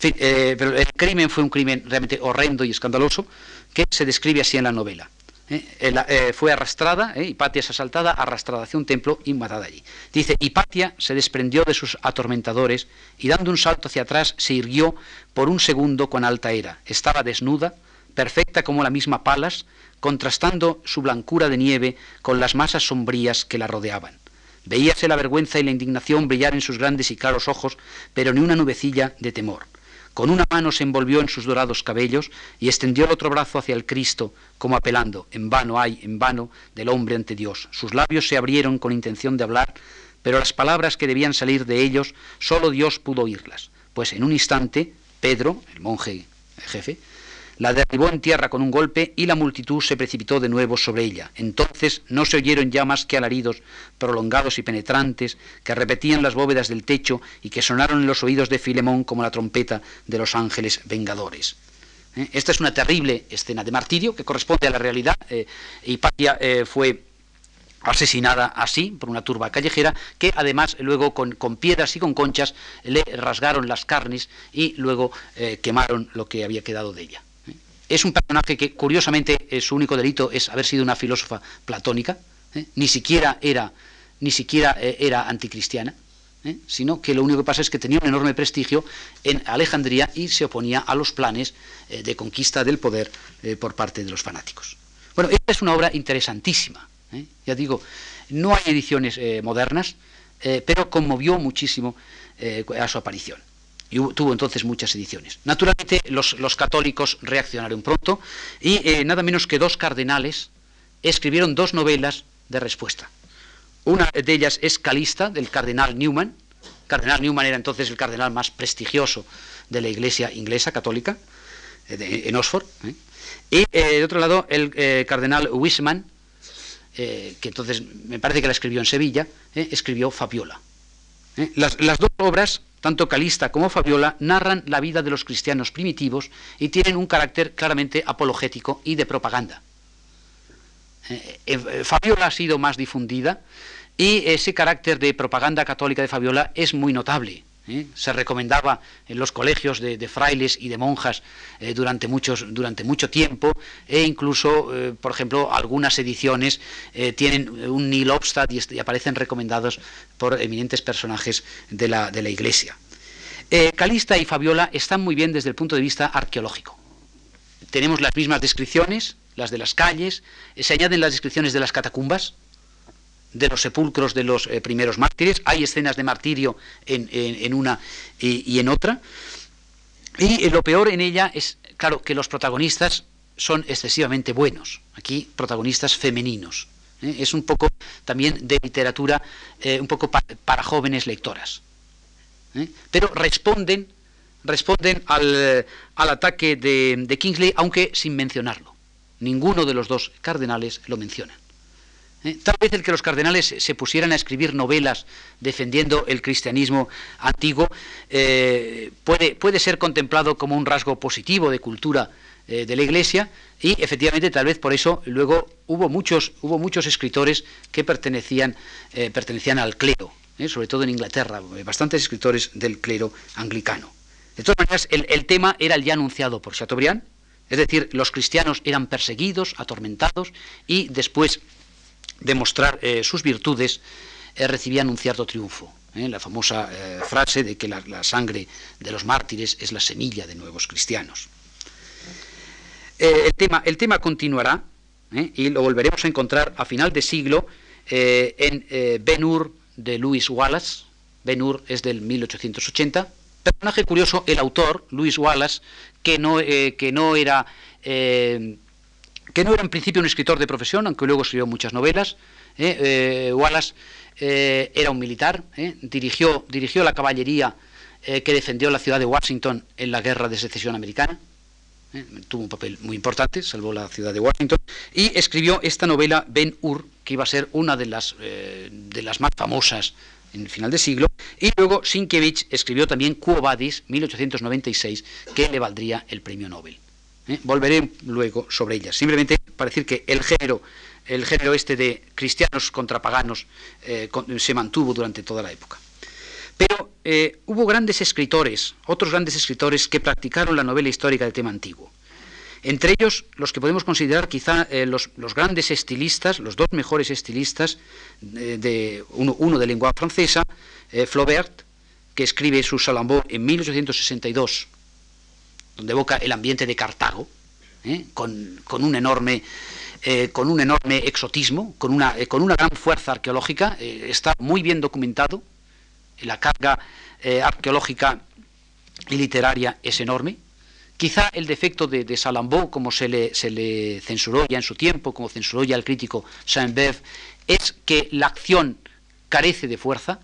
Pero el crimen fue un crimen realmente horrendo y escandaloso, que se describe así en la novela. ¿eh? Eh, fue arrastrada, ¿eh? Hipatia es asaltada, arrastrada hacia un templo y matada allí. Dice, Hipatia se desprendió de sus atormentadores y dando un salto hacia atrás se irguió por un segundo con alta era. Estaba desnuda, perfecta como la misma Palas, contrastando su blancura de nieve con las masas sombrías que la rodeaban. Veíase la vergüenza y la indignación brillar en sus grandes y claros ojos, pero ni una nubecilla de temor. Con una mano se envolvió en sus dorados cabellos y extendió el otro brazo hacia el Cristo, como apelando, en vano hay, en vano, del hombre ante Dios. Sus labios se abrieron con intención de hablar, pero las palabras que debían salir de ellos, solo Dios pudo oírlas, pues en un instante, Pedro, el monje jefe, la derribó en tierra con un golpe y la multitud se precipitó de nuevo sobre ella. Entonces no se oyeron ya más que alaridos prolongados y penetrantes que repetían las bóvedas del techo y que sonaron en los oídos de Filemón como la trompeta de los ángeles vengadores. ¿Eh? Esta es una terrible escena de martirio que corresponde a la realidad. Eh, Hipatia eh, fue asesinada así por una turba callejera que además luego con, piedras y con conchas le rasgaron las carnes y luego quemaron lo que había quedado de ella. Es un personaje que, curiosamente, eh, su único delito es haber sido una filósofa platónica, ¿eh? ni siquiera era, ni siquiera, eh, era anticristiana, sino que lo único que pasa es que tenía un enorme prestigio en Alejandría y se oponía a los planes de conquista del poder por parte de los fanáticos. Bueno, esta es una obra interesantísima. Ya digo, no hay ediciones modernas, pero conmovió muchísimo a su aparición. Y tuvo entonces muchas ediciones. Naturalmente los, católicos reaccionaron pronto y eh, nada menos que dos cardenales escribieron dos novelas de respuesta. Una de ellas es Calista, del cardenal Newman. cardenal Newman era entonces el cardenal más prestigioso de la iglesia inglesa católica, eh, en Oxford. ¿eh? Y de otro lado, el cardenal Wiseman, que entonces me parece que la escribió en Sevilla, escribió Fabiola. Las, las dos obras tanto Calista como Fabiola narran la vida de los cristianos primitivos y tienen un carácter claramente apologético y de propaganda. Eh, eh, Fabiola ha sido más difundida y ese carácter de propaganda católica de Fabiola es muy notable. ¿Eh? Se recomendaba en los colegios de, frailes y de monjas durante, muchos, durante mucho tiempo e incluso, por ejemplo, algunas ediciones tienen un Nil Obstad y, aparecen recomendados por eminentes personajes de la, de la Iglesia. Calista y Fabiola están muy bien desde el punto de vista arqueológico. Tenemos las mismas descripciones, las de las calles, eh, se añaden las descripciones de las catacumbas, de los sepulcros de los eh, primeros mártires, hay escenas de martirio en, una y, en otra, y eh, lo peor en ella es, claro, que los protagonistas son excesivamente buenos, aquí protagonistas femeninos. Es un poco también de literatura, un poco para jóvenes lectoras. Pero responden, responden al, ataque de Kingsley, aunque sin mencionarlo. Ninguno de los dos cardenales lo menciona. ¿Eh? Tal vez el que los cardenales se pusieran a escribir novelas defendiendo el cristianismo antiguo eh, puede, puede, ser contemplado como un rasgo positivo de cultura eh, de la Iglesia y efectivamente tal vez por eso luego hubo muchos, hubo muchos escritores que pertenecían, pertenecían al clero, sobre todo en Inglaterra, bastantes escritores del clero anglicano. De todas maneras, el, el tema era el ya anunciado por Chateaubriand, es decir, los cristianos eran perseguidos, atormentados y después de mostrar eh, sus virtudes eh, recibían un cierto triunfo. ¿eh? La famosa frase de que la, sangre de los mártires es la semilla de nuevos cristianos. el, tema, el tema continuará y lo volveremos a encontrar a final de siglo en Ben Hur de Louis Wallace. Ben Hur es del 1880 personaje curioso, el autor, Louis Wallace, que no, eh, que no era... Eh, que no era en principio un escritor de profesión, aunque luego escribió muchas novelas. Eh, Wallace era un militar, dirigió, dirigió la caballería que defendió la ciudad de Washington en la guerra de secesión americana. tuvo un papel muy importante, salvó la ciudad de Washington, y escribió esta novela Ben Hur, que iba a ser una de las, de las más famosas en el final de siglo, y luego Sienkiewicz escribió también Quo Vadis, 1896, que le valdría el premio Nobel. ¿Eh? Volveré luego sobre ella. Simplemente para decir que el género, el género este de cristianos contra paganos eh, se mantuvo durante toda la época. Pero eh, hubo grandes escritores, otros grandes escritores que practicaron la novela histórica del tema antiguo. Entre ellos, los que podemos considerar quizá los, grandes estilistas, los dos mejores estilistas, de, uno, de lengua francesa, Flaubert, que escribe su Salambó en 1862, donde evoca el ambiente de Cartago, con, un enorme, con un enorme exotismo, con una, con una gran fuerza arqueológica, está muy bien documentado, la carga arqueológica y literaria es enorme, Quizá el defecto de, de Salambó, como se le, se le, censuró ya en su tiempo, como censuró ya el crítico Saint-Beuve, es que la acción carece de fuerza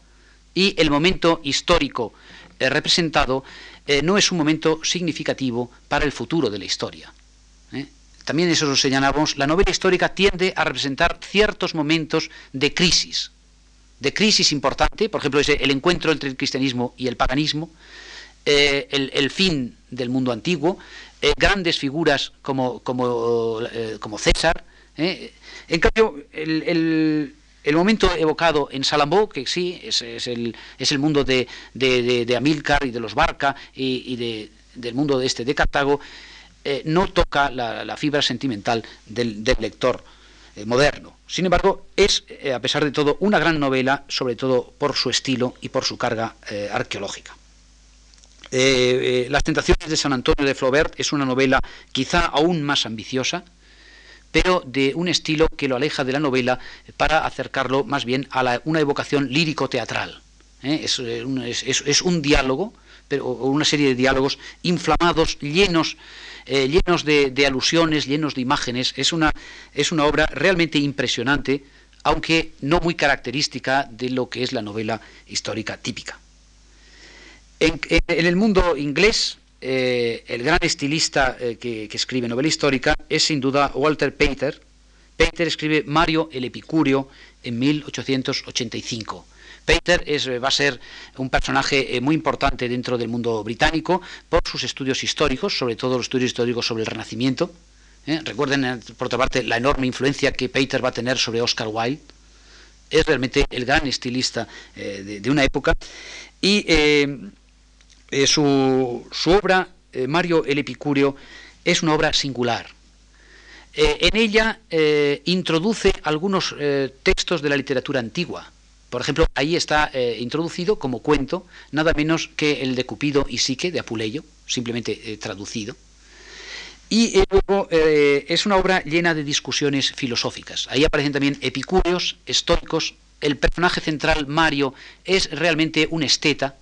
y el momento histórico eh, representado eh, no es un momento significativo para el futuro de la historia. ¿eh? También eso lo señalamos, la novela histórica tiende a representar ciertos momentos de crisis, de crisis importante, por ejemplo, el encuentro entre el cristianismo y el paganismo, eh, el, fin del mundo antiguo, grandes figuras como, César. En cambio, el, momento evocado en Salambó, que sí, es, el, el mundo de, de, y de los Barca y, de, del mundo de este de Cartago, no toca la, fibra sentimental del, lector moderno. Sin embargo, es, a pesar de todo, una gran novela, sobre todo por su estilo y por su carga arqueológica. Eh, eh, Las tentaciones de San Antonio de Flaubert es una novela quizá aún más ambiciosa, pero de un estilo que lo aleja de la novela para acercarlo más bien a una evocación lírico-teatral. ¿eh? Es, un diálogo pero, o una serie de diálogos inflamados, llenos, eh, llenos de, alusiones, llenos de imágenes. Es una, es una obra realmente impresionante, aunque no muy característica de lo que es la novela histórica típica. En, el mundo inglés, eh, el gran estilista eh, que, escribe novela histórica es sin duda Walter Pater, Pater escribe Mario el Epicúreo en 1885. Pater es, va a ser un personaje eh, muy importante dentro del mundo británico por sus estudios históricos, sobre todo los estudios históricos sobre el Renacimiento. ¿eh? Recuerden, eh, por otra parte, la enorme influencia que Pater va a tener sobre Oscar Wilde. Es realmente el gran estilista de, una época. Y su, su, obra, Mario el Epicúreo, es una obra singular. en ella introduce algunos textos de la literatura antigua, por ejemplo, ahí está eh, introducido como cuento nada menos que el de Cupido y Psique de Apuleyo, simplemente eh, traducido. Y eh, luego es una obra llena de discusiones filosóficas. Ahí aparecen también epicúreos, estoicos. El personaje central, Mario, es realmente un esteta,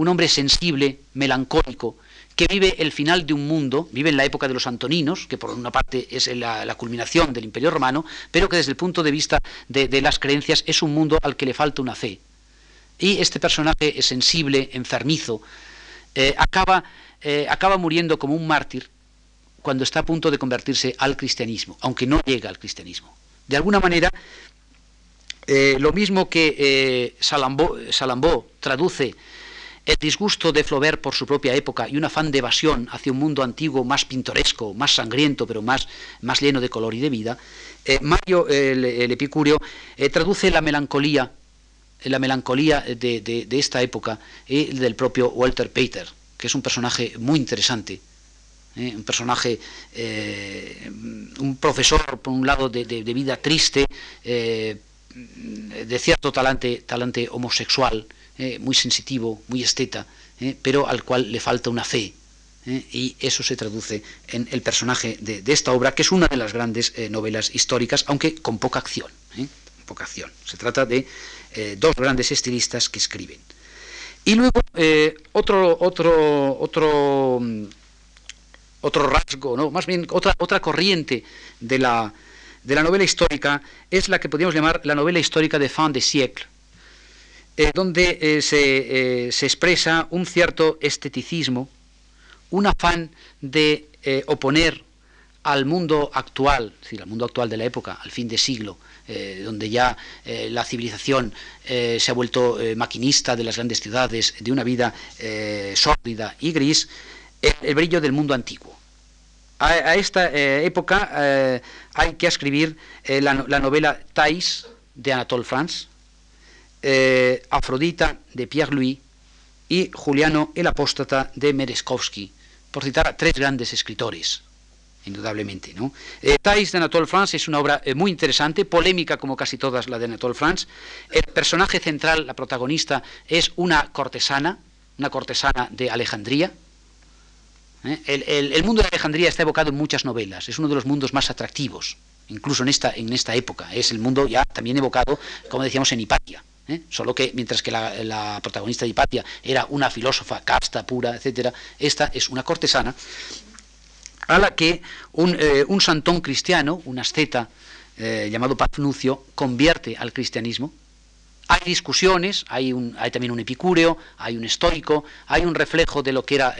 un hombre sensible, melancólico, que vive el final de un mundo, vive en la época de los Antoninos, que por una parte es la, culminación del Imperio Romano, pero que desde el punto de vista de, las creencias es un mundo al que le falta una fe. Y este personaje es sensible, enfermizo, eh, acaba, eh, acaba muriendo como un mártir cuando está a punto de convertirse al cristianismo, aunque no llega al cristianismo. De alguna manera, eh, lo mismo que Salambó traduce el disgusto de Flaubert por su propia época y un afán de evasión hacia un mundo antiguo más pintoresco, más sangriento, pero más, más lleno de color y de vida, eh, Mario, el, epicúreo, eh, traduce la melancolía, la melancolía de, esta época eh, del propio Walter Pater, que es un personaje muy interesante, un personaje, un profesor, por un lado, de, vida triste, de cierto talante, talante homosexual, eh, muy sensitivo, muy esteta, eh, pero al cual le falta una fe. Eh, y eso se traduce en el personaje de, esta obra, que es una de las grandes novelas históricas, aunque con poca acción. poca acción. Se trata de dos grandes estilistas que escriben. Y luego otro, otro, otro, mm, otro rasgo, ¿no? más bien otra, otra corriente de la, de la novela histórica es la que podríamos llamar la novela histórica de fin de siècle, eh, donde eh, se, eh, se, expresa un cierto esteticismo, un afán de oponer al mundo actual, al mundo actual de la época, al fin de siglo, donde ya la civilización se ha vuelto maquinista de las grandes ciudades, de una vida sórdida y gris, el, brillo del mundo antiguo. A, esta época hay que escribir la, la, novela Thais de Anatole France, eh, Afrodita de Pierre Louis y Juliano el Apóstata de Merezkovsky, por citar a tres grandes escritores, indudablemente. ¿no? Eh, Thais de Anatole France es una obra eh, muy interesante, polémica como casi todas las de Anatole France. El personaje central, la protagonista, es una cortesana, una cortesana de Alejandría. El, mundo de Alejandría está evocado en muchas novelas, es uno de los mundos más atractivos, incluso en esta, en esta época. Es el mundo ya también evocado, como decíamos, en Hipatia. ¿Eh? solo que mientras que la, protagonista de Hipatia era una filósofa casta, pura, etcétera, esta es una cortesana a la que un, eh, santón cristiano, un asceta eh, llamado Pafnucio, convierte al cristianismo. Hay discusiones, hay, también un epicúreo, hay un estoico, hay un reflejo de lo que era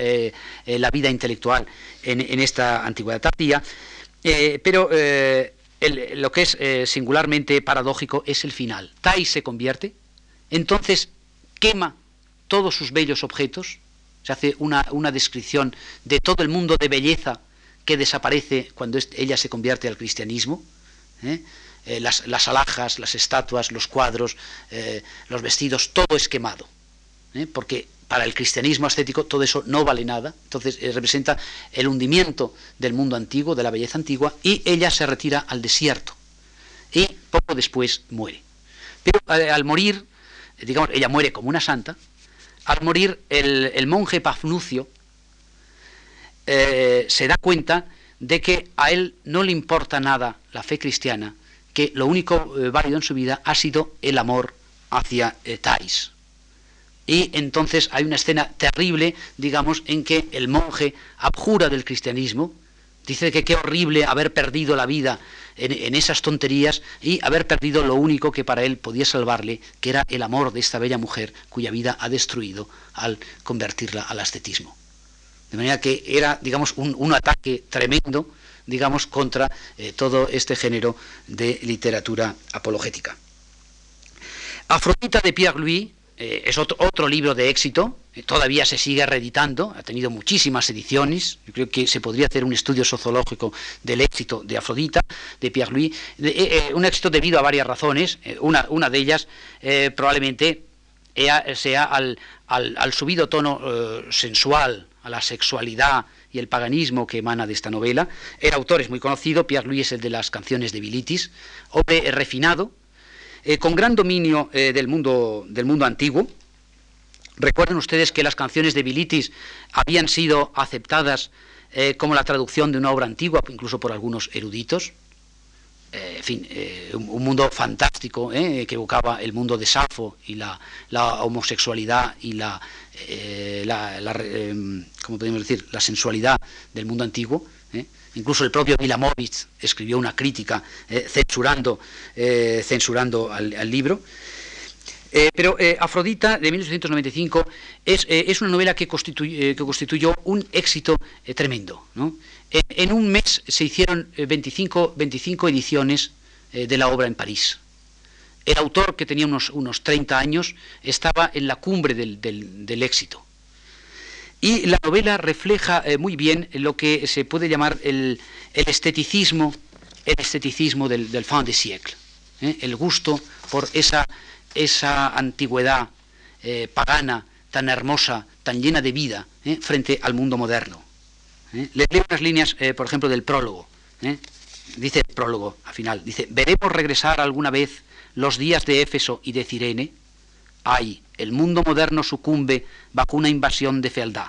la vida intelectual en, esta antigüedad tardía, pero lo que es singularmente paradójico es el final. Tai se convierte, entonces quema todos sus bellos objetos, se hace una, descripción de todo el mundo de belleza que desaparece cuando ella se convierte al cristianismo. ¿eh? Eh, las, alhajas, las estatuas, los cuadros, eh, los vestidos, todo es quemado. Porque para el cristianismo ascético todo eso no vale nada. Entonces representa el hundimiento del mundo antiguo, de la belleza antigua, y ella se retira al desierto. Y poco después muere. Pero al morir digamos, ella muere como una santa, al morir el, monje Pafnucio eh, se da cuenta de que a él no le importa nada la fe cristiana, que lo único eh, válido en su vida ha sido el amor hacia eh, Thais. y entonces hay una escena terrible, digamos, en que el monje abjura del cristianismo, dice que qué horrible haber perdido la vida en, esas tonterías y haber perdido lo único que para él podía salvarle, que era el amor de esta bella mujer cuya vida ha destruido al convertirla al ascetismo. De manera que era, digamos, un, ataque tremendo, digamos, contra eh, todo este género de literatura apologética. Afrodita de Pierre Louis eh, es otro, otro, libro de éxito, eh, todavía se sigue reeditando, ha tenido muchísimas ediciones, yo creo que se podría hacer un estudio sociológico del éxito de Afrodita, de Pierre Louis, eh, un éxito debido a varias razones, una, una, de ellas probablemente sea al, al, subido tono sensual, a la sexualidad y el paganismo que emana de esta novela. El autor es muy conocido, Pierre Louis es el de las canciones de Bilitis, hombre refinado, eh, con gran dominio eh, del, mundo, del mundo antiguo. Recuerden ustedes que las canciones de Bilitis habían sido aceptadas eh, como la traducción de una obra antigua, incluso por algunos eruditos. en fin, un, mundo fantástico que evocaba el mundo de Safo y la, homosexualidad y la, la ¿cómo podemos decir?, la sensualidad del mundo antiguo. Incluso el propio Milamovich escribió una crítica eh, censurando, eh, censurando al, libro. Eh, pero Afrodita, de 1895, es, es una novela que, constituyó un éxito tremendo. En, un mes se hicieron 25, 25 ediciones de la obra en París. El autor, que tenía unos, unos 30 años, estaba en la cumbre del, del éxito. Y la novela refleja eh, muy bien lo que se puede llamar el, esteticismo, el esteticismo del, del fin de siècle, ¿eh? el gusto por esa, esa antigüedad eh, pagana tan hermosa, tan llena de vida frente al mundo moderno. Les leo unas líneas, por ejemplo, del prólogo. Dice el prólogo al final, dice, ¿veremos regresar alguna vez los días de Éfeso y de Cirene? Ay, el mundo moderno sucumbe bajo una invasión de fealdad.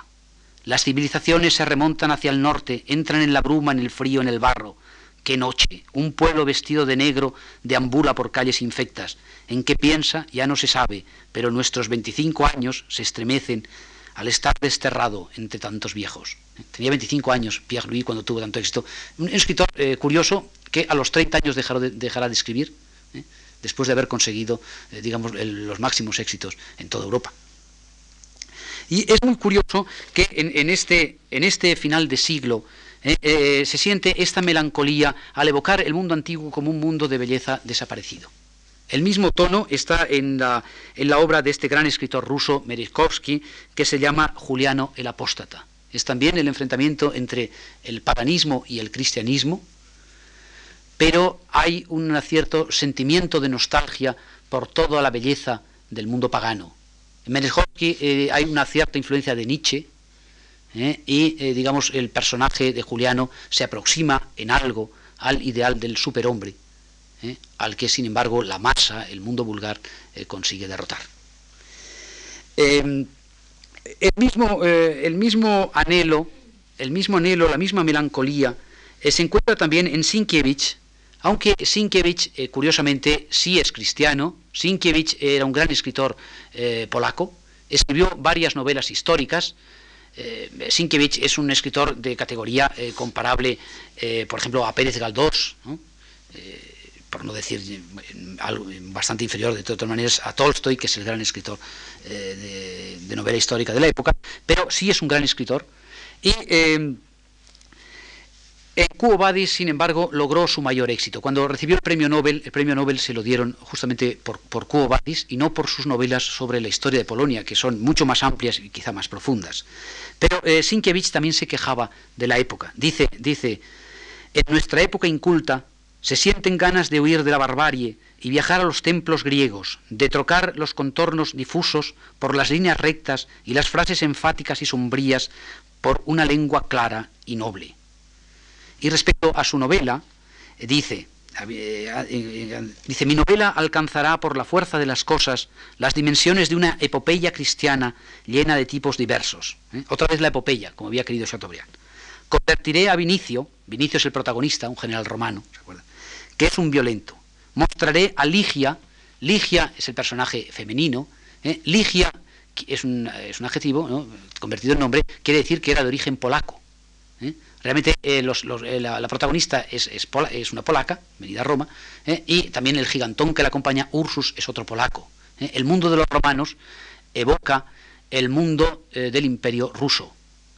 Las civilizaciones se remontan hacia el norte, entran en la bruma, en el frío, en el barro. ¡Qué noche! Un pueblo vestido de negro deambula por calles infectas. ¿En qué piensa? Ya no se sabe, pero nuestros 25 años se estremecen al estar desterrado entre tantos viejos. Tenía 25 años Pierre Louis cuando tuvo tanto éxito. Un escritor eh, curioso que a los 30 años dejará de, escribir. Después de haber conseguido, eh, digamos, los máximos éxitos en toda Europa. Y es muy curioso que en, este, este, final de siglo eh, eh, se siente esta melancolía al evocar el mundo antiguo como un mundo de belleza desaparecido. El mismo tono está en la, obra de este gran escritor ruso, Merezhkovsky, que se llama Juliano el Apóstata. Es también el enfrentamiento entre el paganismo y el cristianismo, pero hay un cierto sentimiento de nostalgia por toda la belleza del mundo pagano. En Merezhkovsky eh, hay una cierta influencia de Nietzsche eh, y, eh, digamos, el personaje de Juliano se aproxima en algo al ideal del superhombre, al que, sin embargo, la masa, el mundo vulgar, consigue derrotar. Em, el, mismo, el mismo anhelo, el mismo anhelo, la misma melancolía, se encuentra también en Sienkiewicz, aunque Sienkiewicz, eh, curiosamente, sí es cristiano, Sienkiewicz era un gran escritor eh, polaco, escribió varias novelas históricas, eh, Sienkiewicz es un escritor de categoría comparable, por ejemplo, a Pérez Galdós, por no decir algo bastante inferior de todas maneras a Tolstoy, que es el gran escritor de, de, novela histórica de la época, pero sí es un gran escritor. Y en sin embargo, logró su mayor éxito. Cuando recibió el premio Nobel, el premio Nobel se lo dieron justamente por, por y no por sus novelas sobre la historia de Polonia, que son mucho más amplias y quizá más profundas. Pero eh, Sienkiewicz también se quejaba de la época. Dice, dice, en nuestra época inculta se sienten ganas de huir de la barbarie y viajar a los templos griegos, de trocar los contornos difusos por las líneas rectas y las frases enfáticas y sombrías por una lengua clara y noble. Y respecto a su novela, eh, dice, eh, eh, dice, mi novela alcanzará por la fuerza de las cosas las dimensiones de una epopeya cristiana llena de tipos diversos. Otra vez la epopeya, como había querido Chateaubriand. Convertiré a Vinicio, Vinicio es el protagonista, un general romano, ¿se acuerdan? que es un violento. Mostraré a Ligia, Ligia es el personaje femenino, Ligia es un, es un adjetivo convertido en nombre, quiere decir que era de origen polaco. Realmente eh, eh, la, protagonista es, una polaca, venida a Roma, y también el gigantón que la acompaña, Ursus, es otro polaco. El mundo de los romanos evoca el mundo del imperio ruso.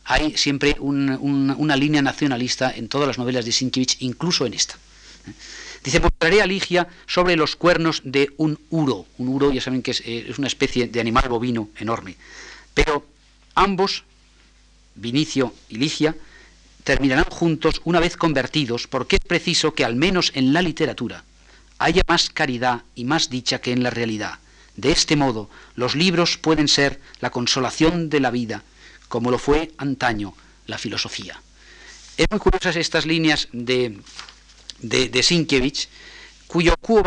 Hay siempre una línea nacionalista en todas las novelas de Sienkiewicz, incluso en esta. Dice, mostraré a Ligia sobre los cuernos de un uro. Un uro, ya saben que es, eh, es una especie de animal bovino enorme. Pero ambos, Vinicio y Ligia, terminarán juntos una vez convertidos, porque es preciso que al menos en la literatura haya más caridad y más dicha que en la realidad. De este modo, los libros pueden ser la consolación de la vida, como lo fue antaño la filosofía. Es muy curiosas estas líneas de de, cuyo Quo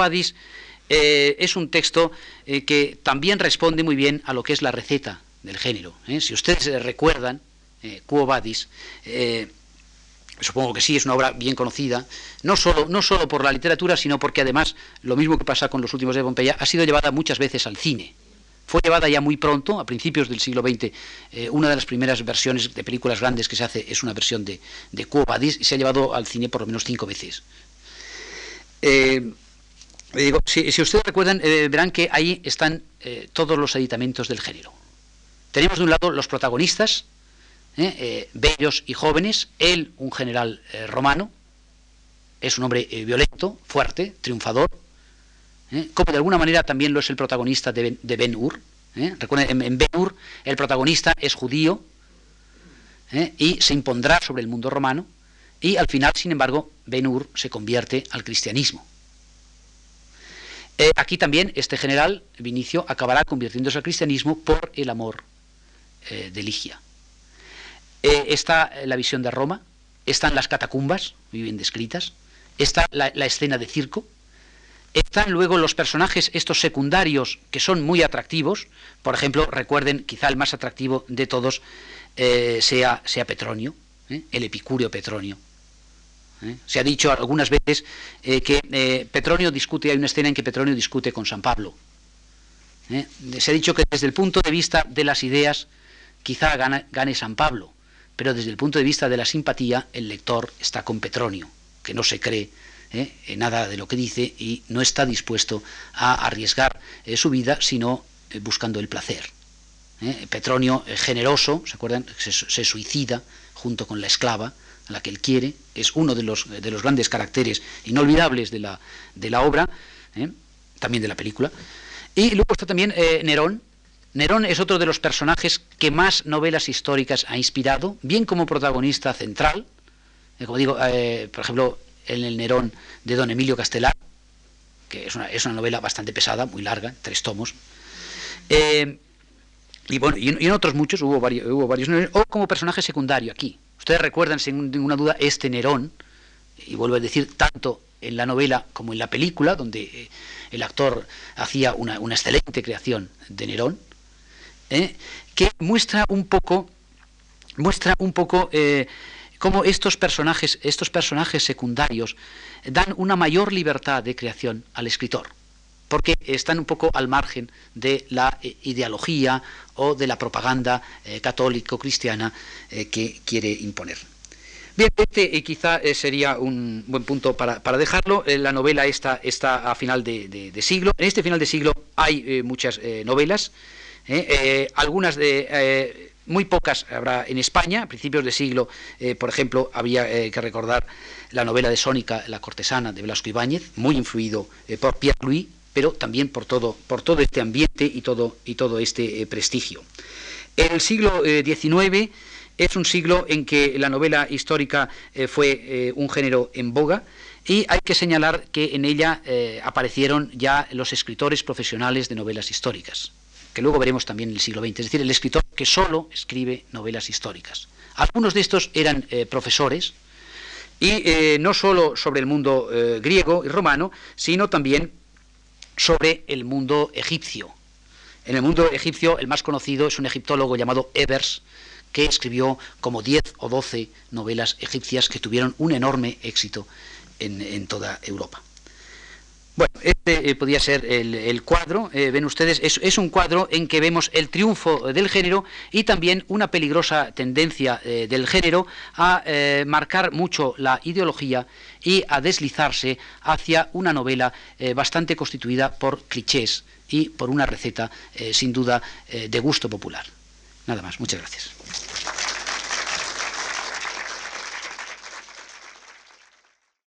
eh, es un texto eh, que también responde muy bien a lo que es la receta del género. ¿eh? Si ustedes recuerdan, Quo Vadis, supongo que sí, es una obra bien conocida, no solo, no solo por la literatura, sino porque además, lo mismo que pasa con los últimos de Pompeya, ha sido llevada muchas veces al cine. Fue llevada ya muy pronto, a principios del siglo XX. una de las primeras versiones de películas grandes que se hace es una versión de, de Quo Vadis y se ha llevado al cine por lo menos cinco veces. Eh, digo, si, ustedes recuerdan, eh, verán que ahí están eh, todos los aditamentos del género. Tenemos de un lado los protagonistas, bellos y jóvenes, él un general romano, es un hombre violento, fuerte, triunfador, como de alguna manera también lo es el protagonista de Ben-Hur. Recuerden, en, Ben-Hur el protagonista es judío y se impondrá sobre el mundo romano, y al final, sin embargo, Ben-Hur se convierte al cristianismo. Eh, aquí también este general, Vinicio, acabará convirtiéndose al cristianismo por el amor eh, de Ligia. Eh, está la visión de Roma, están las catacumbas, muy bien descritas, está la, escena de circo, están luego los personajes estos secundarios que son muy atractivos, por ejemplo, recuerden, quizá el más atractivo de todos sea, sea Petronio, el epicúreo Petronio. ¿eh? Se ha dicho algunas veces eh, que eh, Petronio discute, hay una escena en que Petronio discute con San Pablo. Se ha dicho que desde el punto de vista de las ideas quizá gane San Pablo, pero desde el punto de vista de la simpatía el lector está con Petronio, que no se cree en nada de lo que dice y no está dispuesto a arriesgar su vida sino buscando el placer. Petronio, generoso, ¿se acuerdan? se suicida junto con la esclava, a la que él quiere, es uno de los, de los grandes caracteres inolvidables de la, de la obra, ¿eh? también de la película. Y luego está también eh, Nerón. Nerón es otro de los personajes que más novelas históricas ha inspirado, bien como protagonista central, eh, como digo, por ejemplo, en el Nerón de don Emilio Castelar, que es una, es una novela bastante pesada, muy larga, tres tomos. y bueno, y en, otros muchos hubo varios, hubo varios, o como personaje secundario aquí, Ustedes recuerdan sin ninguna duda este Nerón, y vuelvo a decir, tanto en la novela como en la película, donde eh, el actor hacía una, excelente creación de Nerón, ¿eh? que muestra un poco, muestra un poco eh, cómo estos personajes, estos personajes secundarios dan una mayor libertad de creación al escritor porque están un poco al margen de la eh, ideología o de la propaganda eh, católico-cristiana eh, que quiere imponer. Bien, este quizá sería un buen punto para, dejarlo. la novela esta está a final de, siglo. En este final de siglo hay muchas novelas, algunas de muy pocas habrá en España, a principios de siglo, por ejemplo, había que recordar la novela de Sónica, La cortesana, de Velasco Ibáñez, muy influido por Pierre Louis, pero también por todo, por todo este ambiente y todo, y todo este eh, prestigio. El siglo XIX eh, es un siglo en que la novela histórica eh, fue un género en boga y hay que señalar que en ella aparecieron ya los escritores profesionales de novelas históricas, que luego veremos también en el siglo XX, es decir, el escritor que solo escribe novelas históricas. Algunos de estos eran profesores, y no solo sobre el mundo griego y romano, sino también sobre el mundo egipcio. En el mundo egipcio el más conocido es un egiptólogo llamado Evers, que escribió como 10 o 12 novelas egipcias que tuvieron un enorme éxito en, toda Europa. Bueno, este eh, podía ser el, cuadro, eh, ven ustedes, es, un cuadro en que vemos el triunfo del género y también una peligrosa tendencia eh, del género a marcar mucho la ideología y a deslizarse hacia una novela bastante constituida por clichés y por una receta sin duda de gusto popular. Nada más, muchas gracias.